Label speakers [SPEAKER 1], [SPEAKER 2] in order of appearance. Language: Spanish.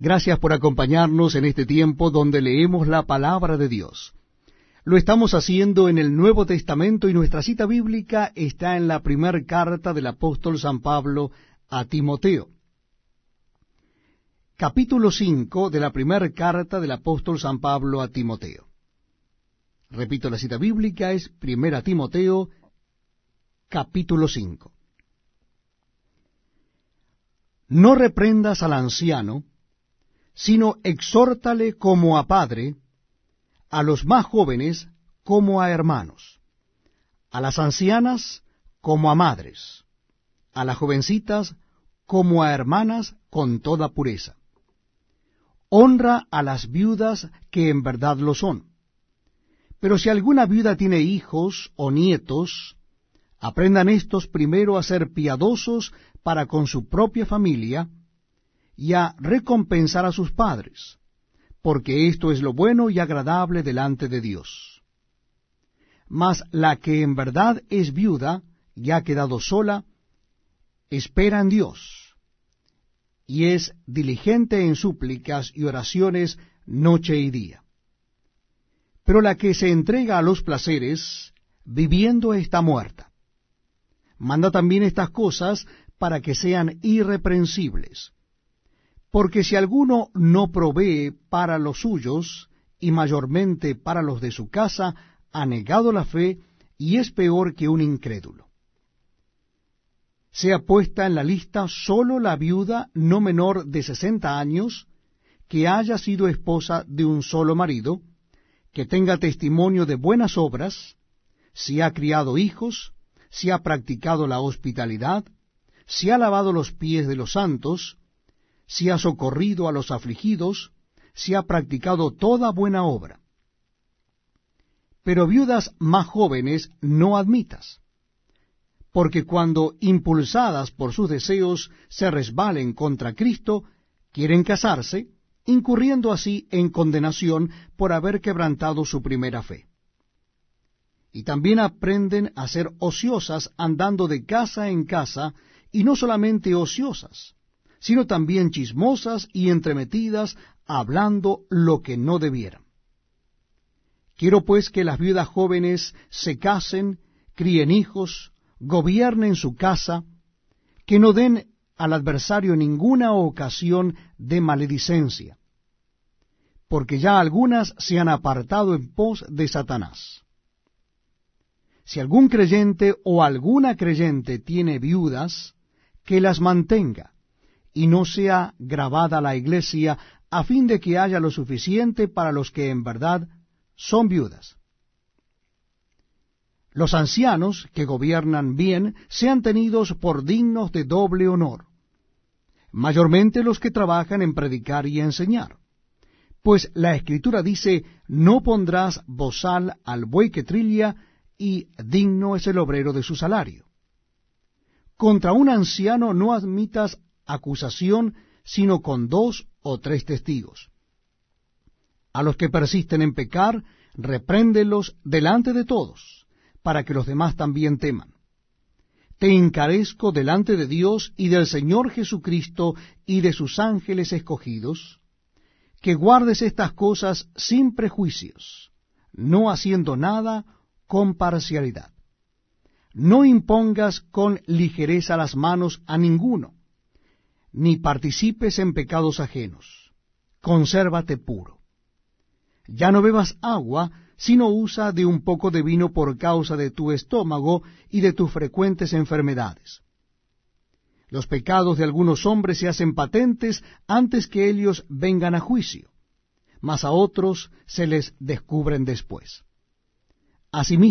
[SPEAKER 1] Gracias por acompañarnos en este tiempo donde leemos la palabra de Dios. Lo estamos haciendo en el Nuevo Testamento y nuestra cita bíblica está en la primera carta del apóstol San Pablo a Timoteo. Capítulo 5 de la primera carta del apóstol San Pablo a Timoteo. Repito, la cita bíblica es Primera Timoteo, capítulo 5. No reprendas al anciano, sino exhórtale como a padre, a los más jóvenes como a hermanos, a las ancianas como a madres, a las jovencitas como a hermanas con toda pureza. Honra a las viudas que en verdad lo son. Pero si alguna viuda tiene hijos o nietos, aprendan estos primero a ser piadosos para con su propia familia, y a recompensar a sus padres, porque esto es lo bueno y agradable delante de Dios. Mas la que en verdad es viuda y ha quedado sola, espera en Dios, y es diligente en súplicas y oraciones noche y día. Pero la que se entrega a los placeres, viviendo está muerta. Manda también estas cosas para que sean irreprensibles porque si alguno no provee para los suyos, y mayormente para los de su casa, ha negado la fe y es peor que un incrédulo. Sea puesta en la lista sólo la viuda no menor de sesenta años, que haya sido esposa de un solo marido, que tenga testimonio de buenas obras, si ha criado hijos, si ha practicado la hospitalidad, si ha lavado los pies de los santos, si ha socorrido a los afligidos, si ha practicado toda buena obra. Pero viudas más jóvenes no admitas, porque cuando impulsadas por sus deseos se resbalen contra Cristo, quieren casarse, incurriendo así en condenación por haber quebrantado su primera fe. Y también aprenden a ser ociosas andando de casa en casa, y no solamente ociosas, sino también chismosas y entremetidas, hablando lo que no debieran. Quiero pues que las viudas jóvenes se casen, críen hijos, gobiernen su casa, que no den al adversario ninguna ocasión de maledicencia, porque ya algunas se han apartado en pos de Satanás. Si algún creyente o alguna creyente tiene viudas, que las mantenga, y no sea grabada la iglesia, a fin de que haya lo suficiente para los que en verdad son viudas. Los ancianos que gobiernan bien sean tenidos por dignos de doble honor, mayormente los que trabajan en predicar y enseñar. Pues la Escritura dice, no pondrás bozal al buey que trilla, y digno es el obrero de su salario. Contra un anciano no admitas acusación sino con dos o tres testigos. A los que persisten en pecar, repréndelos delante de todos, para que los demás también teman. Te encarezco delante de Dios y del Señor Jesucristo y de sus ángeles escogidos, que guardes estas cosas sin prejuicios, no haciendo nada con parcialidad. No impongas con ligereza las manos a ninguno, ni participes en pecados ajenos. Consérvate puro. Ya no bebas agua, sino usa de un poco de vino por causa de tu estómago y de tus frecuentes enfermedades. Los pecados de algunos hombres se hacen patentes antes que ellos vengan a juicio, mas a otros se les descubren después. Asimismo,